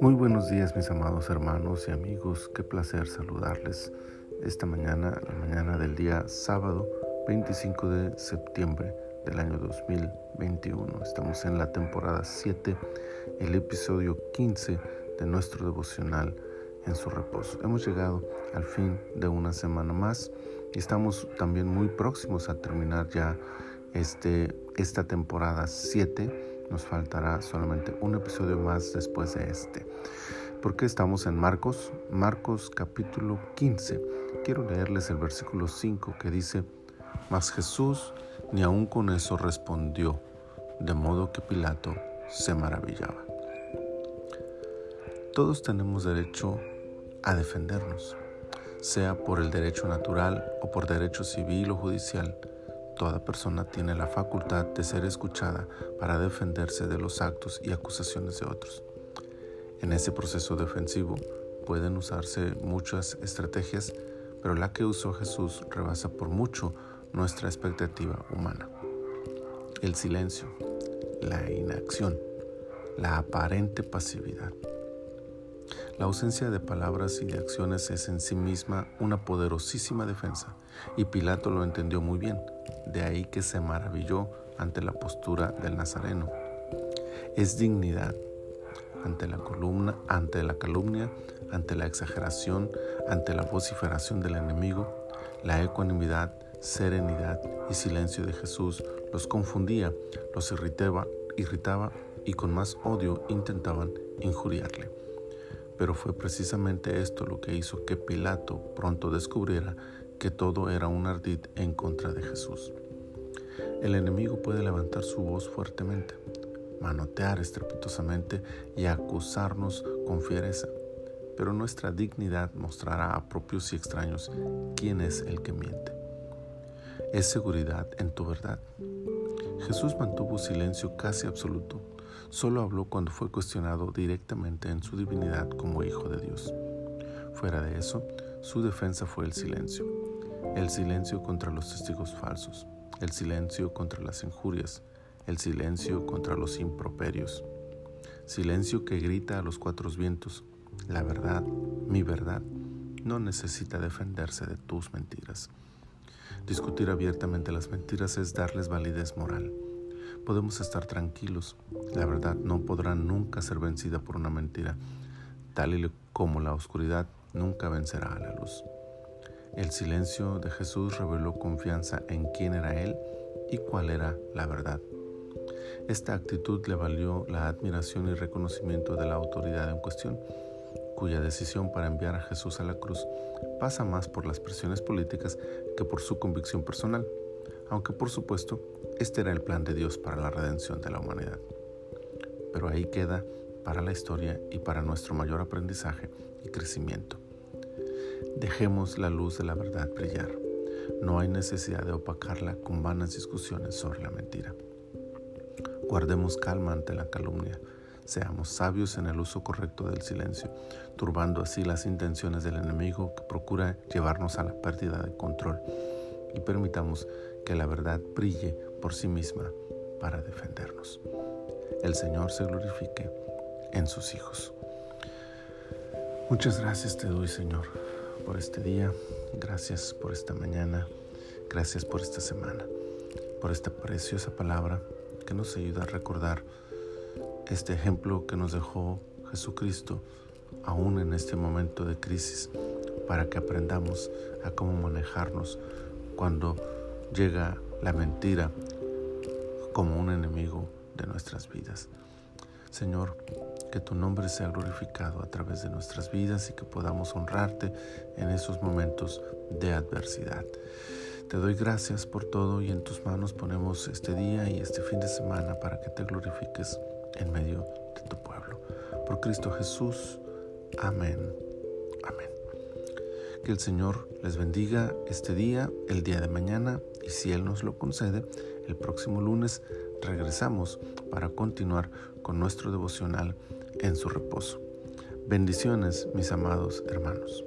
Muy buenos días mis amados hermanos y amigos, qué placer saludarles esta mañana, la mañana del día sábado 25 de septiembre del año 2021. Estamos en la temporada 7, el episodio 15 de nuestro devocional en su reposo. Hemos llegado al fin de una semana más y estamos también muy próximos a terminar ya este, esta temporada 7 nos faltará solamente un episodio más después de este. Porque estamos en Marcos, Marcos capítulo 15. Quiero leerles el versículo 5 que dice, Mas Jesús ni aun con eso respondió, de modo que Pilato se maravillaba. Todos tenemos derecho a defendernos, sea por el derecho natural o por derecho civil o judicial Toda persona tiene la facultad de ser escuchada para defenderse de los actos y acusaciones de otros. En ese proceso defensivo pueden usarse muchas estrategias, pero la que usó Jesús rebasa por mucho nuestra expectativa humana. El silencio, la inacción, la aparente pasividad. La ausencia de palabras y de acciones es en sí misma una poderosísima defensa, y Pilato lo entendió muy bien, de ahí que se maravilló ante la postura del Nazareno. Es dignidad ante la columna, ante la calumnia, ante la exageración, ante la vociferación del enemigo, la ecuanimidad, serenidad y silencio de Jesús los confundía, los irritaba, irritaba y con más odio intentaban injuriarle. Pero fue precisamente esto lo que hizo que Pilato pronto descubriera que todo era un ardid en contra de Jesús. El enemigo puede levantar su voz fuertemente, manotear estrepitosamente y acusarnos con fiereza, pero nuestra dignidad mostrará a propios y extraños quién es el que miente. Es seguridad en tu verdad. Jesús mantuvo silencio casi absoluto Solo habló cuando fue cuestionado directamente en su divinidad como Hijo de Dios. Fuera de eso, su defensa fue el silencio. El silencio contra los testigos falsos, el silencio contra las injurias, el silencio contra los improperios. Silencio que grita a los cuatro vientos, la verdad, mi verdad, no necesita defenderse de tus mentiras. Discutir abiertamente las mentiras es darles validez moral podemos estar tranquilos. La verdad no podrá nunca ser vencida por una mentira, tal y como la oscuridad nunca vencerá a la luz. El silencio de Jesús reveló confianza en quién era Él y cuál era la verdad. Esta actitud le valió la admiración y reconocimiento de la autoridad en cuestión, cuya decisión para enviar a Jesús a la cruz pasa más por las presiones políticas que por su convicción personal aunque por supuesto este era el plan de Dios para la redención de la humanidad. Pero ahí queda para la historia y para nuestro mayor aprendizaje y crecimiento. Dejemos la luz de la verdad brillar. No hay necesidad de opacarla con vanas discusiones sobre la mentira. Guardemos calma ante la calumnia. Seamos sabios en el uso correcto del silencio, turbando así las intenciones del enemigo que procura llevarnos a la pérdida de control y permitamos que la verdad brille por sí misma para defendernos. El Señor se glorifique en sus hijos. Muchas gracias te doy, Señor, por este día. Gracias por esta mañana. Gracias por esta semana. Por esta preciosa palabra que nos ayuda a recordar este ejemplo que nos dejó Jesucristo aún en este momento de crisis para que aprendamos a cómo manejarnos cuando llega la mentira como un enemigo de nuestras vidas. Señor, que tu nombre sea glorificado a través de nuestras vidas y que podamos honrarte en esos momentos de adversidad. Te doy gracias por todo y en tus manos ponemos este día y este fin de semana para que te glorifiques en medio de tu pueblo. Por Cristo Jesús. Amén. Amén. Que el Señor les bendiga este día, el día de mañana y si Él nos lo concede, el próximo lunes regresamos para continuar con nuestro devocional en su reposo. Bendiciones, mis amados hermanos.